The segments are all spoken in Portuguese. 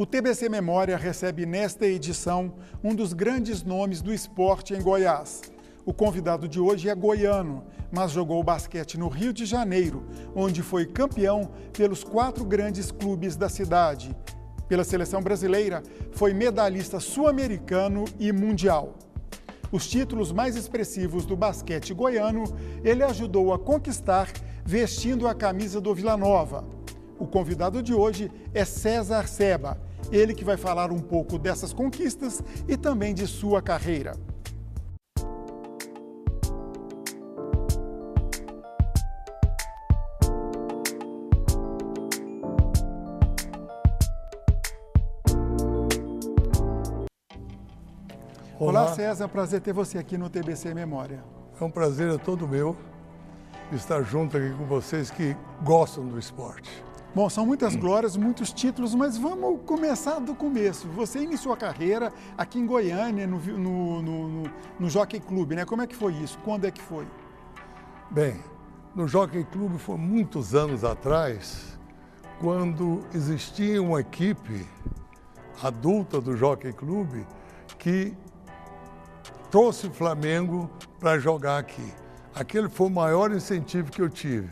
O TBC Memória recebe nesta edição um dos grandes nomes do esporte em Goiás. O convidado de hoje é goiano, mas jogou basquete no Rio de Janeiro, onde foi campeão pelos quatro grandes clubes da cidade. Pela seleção brasileira, foi medalhista sul-americano e mundial. Os títulos mais expressivos do basquete goiano ele ajudou a conquistar vestindo a camisa do Vila Nova. O convidado de hoje é César Seba ele que vai falar um pouco dessas conquistas e também de sua carreira. Olá, Olá César, prazer ter você aqui no TBC Memória. É um prazer é todo meu estar junto aqui com vocês que gostam do esporte. Bom, são muitas glórias, muitos títulos, mas vamos começar do começo. Você iniciou a carreira aqui em Goiânia, no, no, no, no Jockey Clube, né? Como é que foi isso? Quando é que foi? Bem, no Jockey Clube foi muitos anos atrás, quando existia uma equipe adulta do Jockey Clube que trouxe o Flamengo para jogar aqui. Aquele foi o maior incentivo que eu tive,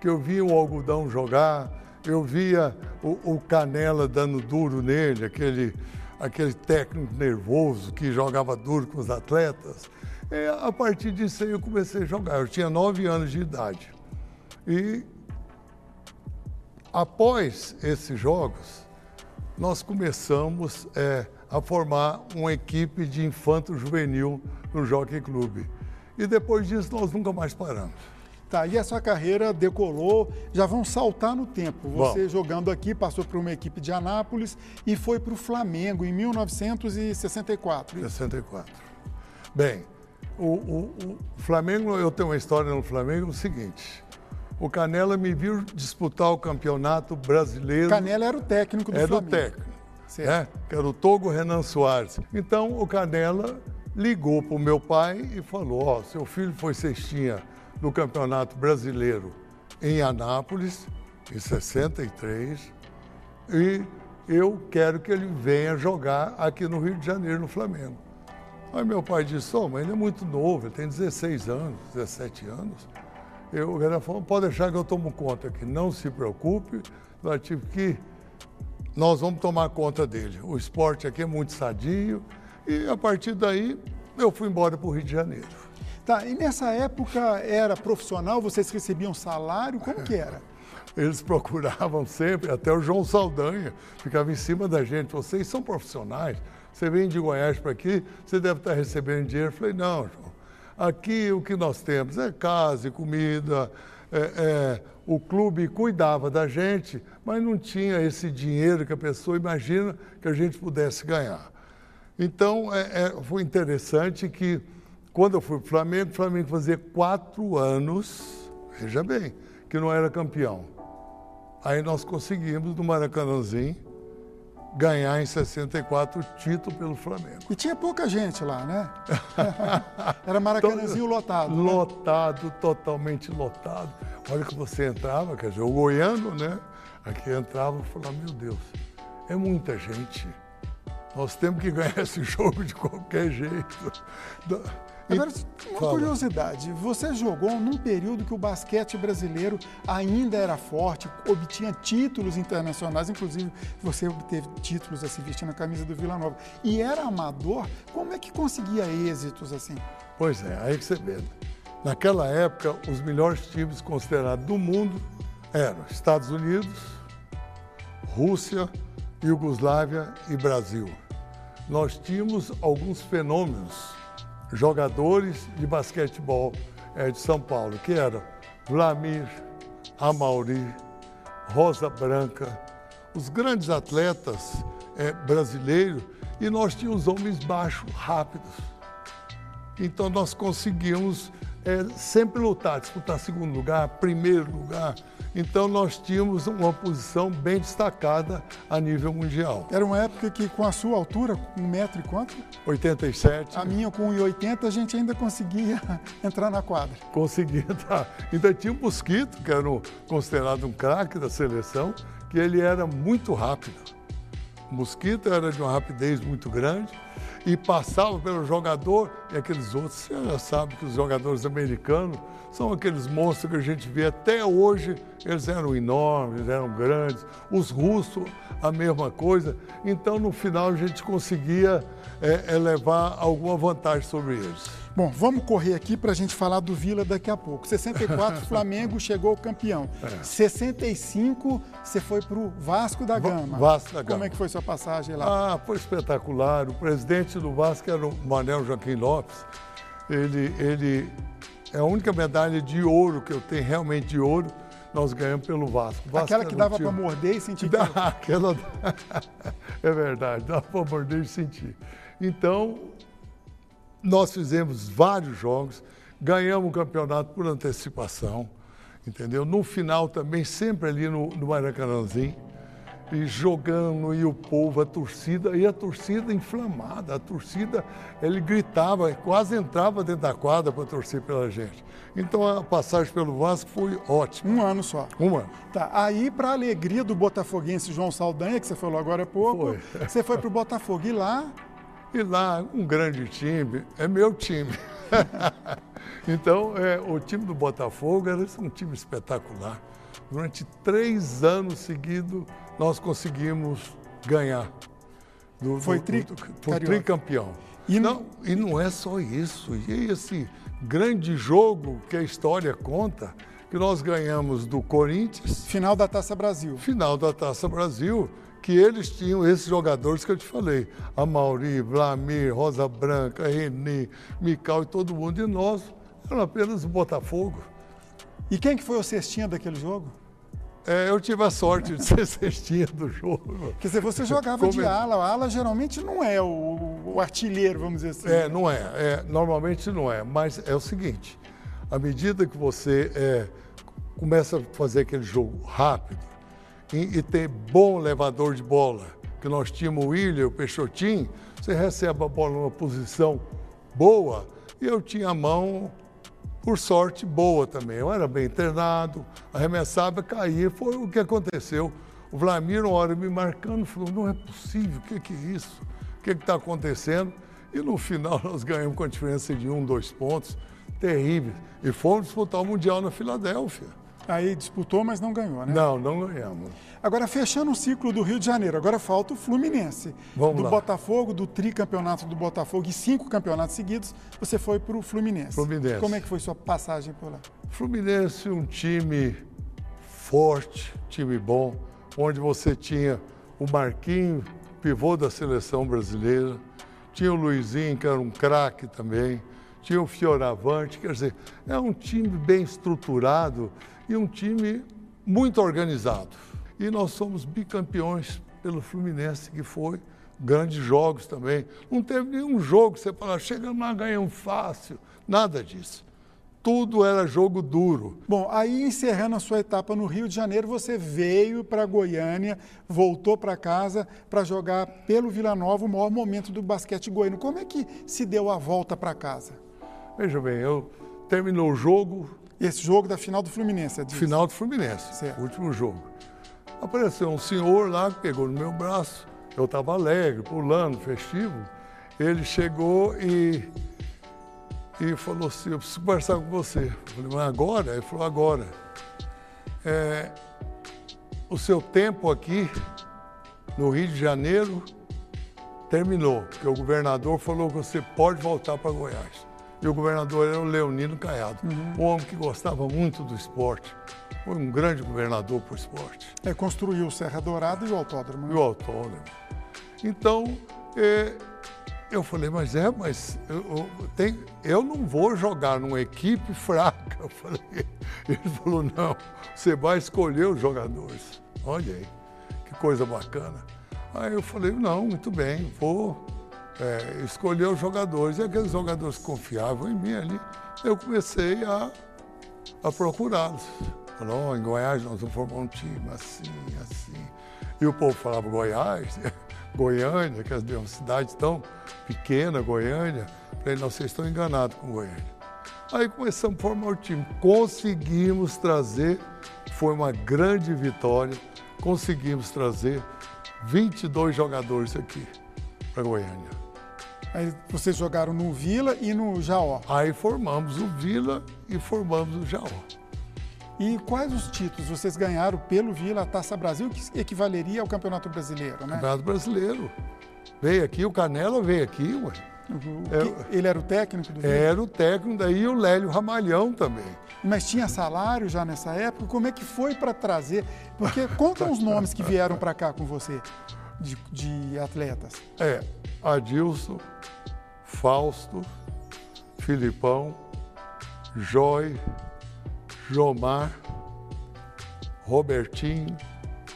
que eu via o algodão jogar, eu via o, o, Canela dando duro nele, aquele, aquele técnico nervoso que jogava duro com os atletas. E a partir disso aí eu comecei a jogar. Eu tinha nove anos de idade. E após esses jogos, nós começamos é, a formar uma equipe de infanto juvenil no Jockey Clube. E depois disso nós nunca mais paramos. Tá, e a sua carreira decolou, já vão saltar no tempo. Você Bom. jogando aqui, passou por uma equipe de Anápolis e foi para o Flamengo em 1964. 64. Bem, o, o, o, Flamengo, eu tenho uma história no Flamengo, é o seguinte. O Canela me viu disputar o campeonato brasileiro. Canela era o técnico do era Flamengo. Era o técnico. Né? Que era o Togo Renan Soares. Então, o Canela ligou para o meu pai e falou: Ó, oh, seu filho foi cestinha no Campeonato Brasileiro em Anápolis, em 63, e eu quero que ele venha jogar aqui no Rio de Janeiro, no Flamengo. Aí meu pai disse, oh, mas ele é muito novo, ele tem 16 anos, 17 anos. Eu, ele falou, pode deixar que eu tomo conta aqui, não se preocupe, nós tive que, nós vamos tomar conta dele. O esporte aqui é muito sadio, e a partir daí eu fui embora para o Rio de Janeiro. Tá, e nessa época era profissional, vocês recebiam salário, como que era? Eles procuravam sempre, até o João Saldanha ficava em cima da gente. Vocês são profissionais, você vem de Goiás para aqui, você deve estar recebendo dinheiro. Eu falei, não, João, aqui o que nós temos é casa e comida, é, é, o clube cuidava da gente, mas não tinha esse dinheiro que a pessoa imagina que a gente pudesse ganhar. Então, é, é foi interessante que quando eu fui para o Flamengo, o Flamengo fazia quatro anos, veja bem, que não era campeão. Aí nós conseguimos, no Maracanãzinho, ganhar em 64 o título pelo Flamengo. E tinha pouca gente lá, né? Era Maracanãzinho lotado. Né? Lotado, totalmente lotado. Olha que você entrava, quer dizer, o goiano, né? Aqui entrava e falava, meu Deus, é muita gente. Nós temos que ganhar esse jogo de qualquer jeito. Agora, uma Fala. curiosidade, você jogou num período que o basquete brasileiro ainda era forte, obtinha títulos internacionais, inclusive você obteve títulos assim, vestindo a camisa do Vila Nova, e era amador, como é que conseguia êxitos assim? Pois é, aí que você vê. Naquela época, os melhores times considerados do mundo eram Estados Unidos, Rússia, Iugoslávia e Brasil. Nós tínhamos alguns fenômenos jogadores de basquetebol é, de São Paulo, que eram Vlamir, Amauri, Rosa Branca, os grandes atletas é, brasileiros, e nós tínhamos homens baixos, rápidos. Então nós conseguimos é, sempre lutar, disputar segundo lugar, primeiro lugar. Então nós tínhamos uma posição bem destacada a nível mundial. Era uma época que com a sua altura, um metro e quanto? 87. A minha com 1,80 a gente ainda conseguia entrar na quadra. Conseguia entrar. Ainda tinha o um Mosquito, que era considerado um craque da seleção, que ele era muito rápido. Mosquito era de uma rapidez muito grande e passava pelo jogador e aqueles outros, você já sabe que os jogadores americanos são aqueles monstros que a gente vê até hoje, eles eram enormes, eram grandes. Os russos, a mesma coisa. Então, no final, a gente conseguia é, levar alguma vantagem sobre eles. Bom, vamos correr aqui para a gente falar do Vila daqui a pouco. 64, Flamengo chegou campeão. É. 65, você foi para o Vasco da Gama. Vasco da Gama. Como é que foi sua passagem lá? Ah, foi espetacular. O presidente do Vasco era o Manel Joaquim Lopes. Ele, ele é a única medalha de ouro que eu tenho, realmente de ouro, nós ganhamos pelo Vasco. Vasco Aquela que dava para morder e sentir. Dá, aquela... é verdade, dava para morder e sentir. Então, nós fizemos vários jogos, ganhamos o campeonato por antecipação, entendeu? No final também, sempre ali no, no Maracanãzinho, e jogando, e o povo, a torcida, e a torcida inflamada, a torcida, ele gritava, quase entrava dentro da quadra para torcer pela gente. Então a passagem pelo Vasco foi ótima. Um ano só. Um ano. Tá, aí para alegria do botafoguense João Saldanha, que você falou agora há pouco, foi. você foi para o Botafogo, e lá e lá, um grande time, é meu time. então, é, o time do Botafogo era um time espetacular. Durante três anos seguidos, nós conseguimos ganhar. Do, Foi tri, do, do, tricampeão. E não, e não é só isso. E esse grande jogo que a história conta, que nós ganhamos do Corinthians. Final da Taça Brasil. Final da Taça Brasil que eles tinham esses jogadores que eu te falei. A Mauri, Vlamir, Rosa Branca, Renê, Mical e todo mundo. E nós eram apenas o Botafogo. E quem que foi o cestinha daquele jogo? É, eu tive a sorte de ser cestinha do jogo. Quer dizer, você jogava Como... de ala. A ala geralmente não é o, o, artilheiro, vamos dizer assim. É, não é, é. Normalmente não é. Mas é o seguinte, à medida que você é, começa a fazer aquele jogo rápido, e, ter bom levador de bola, que nós tínhamos o William, o Peixotinho, você recebe a bola numa posição boa, e eu tinha a mão, por sorte, boa também. Eu era bem treinado, arremessava, caía, foi o que aconteceu. O Vlamir, uma hora me marcando, falou, não é possível, o que, que é isso? O que está acontecendo? E no final nós ganhamos com a diferença de um, dois pontos, terrível. E fomos disputar o Mundial na Filadélfia. Aí disputou, mas não ganhou, né? Não, não ganhamos. Agora, fechando o ciclo do Rio de Janeiro, agora falta o Fluminense. Vamos do lá. Botafogo, do tricampeonato do Botafogo e cinco campeonatos seguidos, você foi para o Fluminense. Fluminense. Como é que foi sua passagem por lá? Fluminense, um time forte, time bom, onde você tinha o Marquinho, pivô da seleção brasileira, tinha o Luizinho, que era um craque também, tinha o Fioravante, quer dizer, é um time bem estruturado e um time muito organizado. E nós somos bicampeões pelo Fluminense, que foi grandes jogos também. Não teve nenhum jogo que você fala, chegamos lá, ganhamos fácil. Nada disso. Tudo era jogo duro. Bom, aí encerrando a sua etapa no Rio de Janeiro, você veio para Goiânia, voltou para casa para jogar pelo Vila Nova o maior momento do basquete goiano. Como é que se deu a volta para casa? Veja bem, eu terminou o jogo, esse jogo da final do Fluminense, é disso? Final do Fluminense, certo. último jogo. Apareceu um senhor lá que pegou no meu braço, eu estava alegre, pulando, festivo. Ele chegou e, e falou assim, eu preciso conversar com você. Eu falei, mas agora? Ele falou, agora. É, o seu tempo aqui no Rio de Janeiro terminou, porque o governador falou que você pode voltar para Goiás e o governador era o Leonino Caiado, uhum. um homem que gostava muito do esporte. Foi um grande governador por esporte. É, construiu o Serra Dourada e o autódromo. Né? E o autódromo. Então, é, eu falei, mas é, mas eu, eu, tem, eu não vou jogar numa equipe fraca. Eu falei, ele falou, não, você vai escolher os jogadores. Olha aí, que coisa bacana. Aí eu falei, não, muito bem, vou é, escolher os jogadores. E aqueles jogadores que confiavam em mim ali, eu comecei a, a procurá-los. Falou, oh, em Goiás nós vamos formar um time assim, assim. E o povo falava Goiás, Goiânia, que é uma cidade tão pequena, Goiânia. Falei, não, vocês estão enganados com Goiânia. Aí começamos a formar o time. Conseguimos trazer, foi uma grande vitória, conseguimos trazer 22 jogadores aqui para Goiânia. Aí vocês jogaram no Vila e no Jaó. Aí formamos o Vila e formamos o Jaó. E quais os títulos vocês ganharam pelo Vila, a Taça Brasil, que equivaleria ao Campeonato Brasileiro, né? Campeonato Brasileiro. Veio aqui, o Canela veio aqui, ué. É, ele era o técnico do Vila? Era o técnico, daí o Lélio Ramalhão também. Mas tinha salário já nessa época? Como é que foi para trazer? Porque contam os nomes que vieram para cá com você, de, de atletas. É, Adilson, Fausto, Filipão, Joy, Jomar, Robertinho,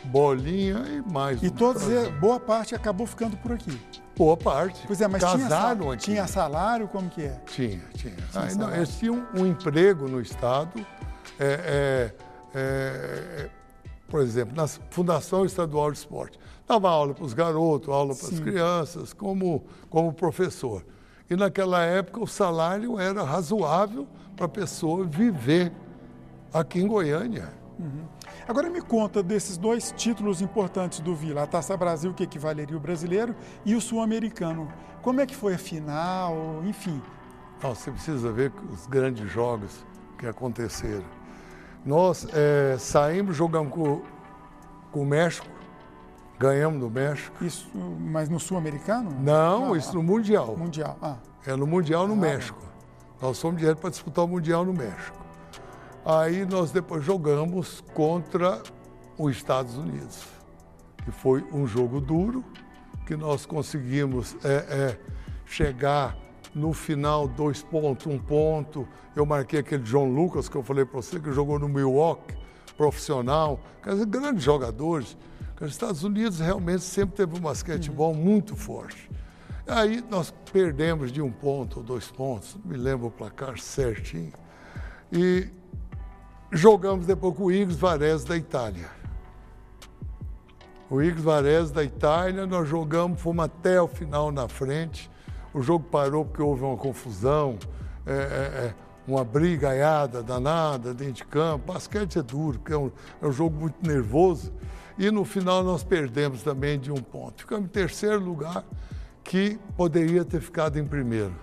Bolinha e mais E todos, boa parte acabou ficando por aqui. Boa parte. Pois é, mas Casaram tinha, aqui. tinha salário, como que é? Tinha, tinha. tinha ah, não, eles tinham um, emprego no Estado. É, é, é, por exemplo, na Fundação Estadual de Esporte. Dava aula para os garotos, aula para as crianças, como, como professor. E naquela época o salário era razoável para a pessoa viver aqui em Goiânia. Uhum. Agora me conta desses dois títulos importantes do Vila, a Taça Brasil, que equivaleria o brasileiro, e o Sul-Americano. Como é que foi a final, enfim? Não, você precisa ver os grandes jogos que aconteceram. Nós é, saímos, jogamos com, com o México, ganhamos do México. Isso, mas no Sul-Americano? Não, ah, isso no Mundial. Mundial, ah. É no Mundial no ah, México. Nós fomos direto para disputar o Mundial no México. Aí nós depois jogamos contra os Estados Unidos, que foi um jogo duro, que nós conseguimos é, é, chegar no final dois pontos, um ponto. Eu marquei aquele John Lucas que eu falei para você, que jogou no Milwaukee, profissional, quer dizer, grandes jogadores. Os Estados Unidos realmente sempre teve um basquetebol uhum. muito forte. Aí nós perdemos de um ponto ou dois pontos, me lembro o placar certinho. E Jogamos depois com o Igor Varese da Itália. O Igor Varese da Itália, nós jogamos, fomos até o final na frente. O jogo parou porque houve uma confusão, é, é, é uma brigaiada danada dentro de campo. Basquete é duro, porque é um, é um jogo muito nervoso. E no final nós perdemos também de um ponto. Ficamos em terceiro lugar, que poderia ter ficado em primeiro.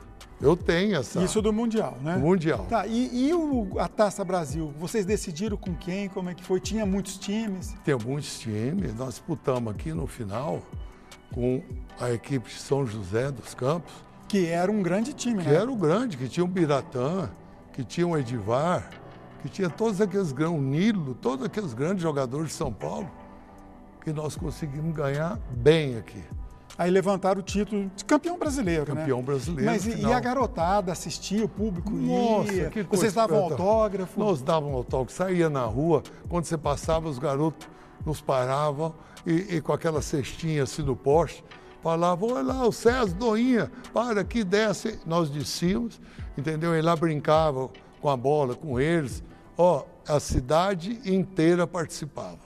Eu tenho essa. Isso do Mundial, né? Mundial. Tá, e, e o, a Taça Brasil? Vocês decidiram com quem? Como é que foi? Tinha muitos times? Tem muitos times. Nós disputamos aqui no final com a equipe de São José dos Campos. Que era um grande time, que né? Que era o grande, que tinha o Biratã, que tinha o Edivar, que tinha todos aqueles grandes, o Nilo, todos aqueles grandes jogadores de São Paulo, que nós conseguimos ganhar bem aqui. Aí levantaram o título de campeão brasileiro, né? Campeão né? brasileiro. Mas e, e a garotada assistia, o público Nossa, ia? Que coisa Vocês davam autógrafo? Nós dávamos autógrafo, saía na rua, quando você passava, os garotos nos paravam e, e com aquela cestinha assim no poste, falavam, olha lá, o César Doinha, para aqui, desce. Nós descíamos, entendeu? E lá brincavam com a bola, com eles. Ó, a cidade inteira participava.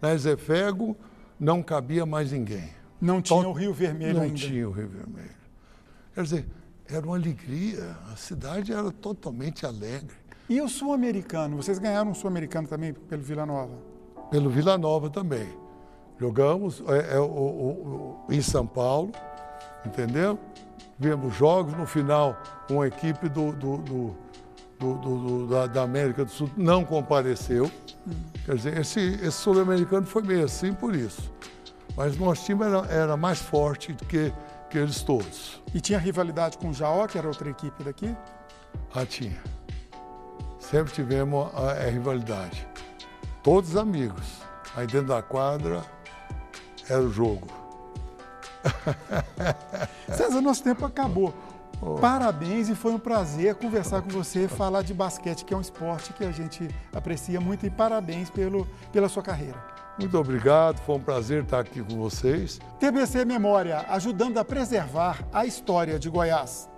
Na Ezefego não cabia mais ninguém. Não tinha o Rio Vermelho não ainda. Não tinha o Rio Vermelho. Quer dizer, era uma alegria, a cidade era totalmente alegre. E o Sul-Americano? Vocês ganharam um Sul-Americano também pelo Vila Nova? Pelo Vila Nova também. Jogamos é, é, o, o, em São Paulo, entendeu? Vimos jogos, no final, uma equipe do, do, do, da, da, América do Sul não compareceu. Quer dizer, esse, esse sul-americano foi meio assim por isso. Mas o nosso time era, era mais forte do que, que eles todos. E tinha rivalidade com o Jaó, que era outra equipe daqui? Ah, tinha. Sempre tivemos a, a rivalidade. Todos amigos. Aí dentro da quadra era o jogo. César, nosso tempo acabou. Oh. Parabéns e foi um prazer conversar com você, falar de basquete, que é um esporte que a gente aprecia muito, e parabéns pelo, pela sua carreira. Muito obrigado, foi um prazer estar aqui com vocês. TBC Memória, ajudando a preservar a história de Goiás.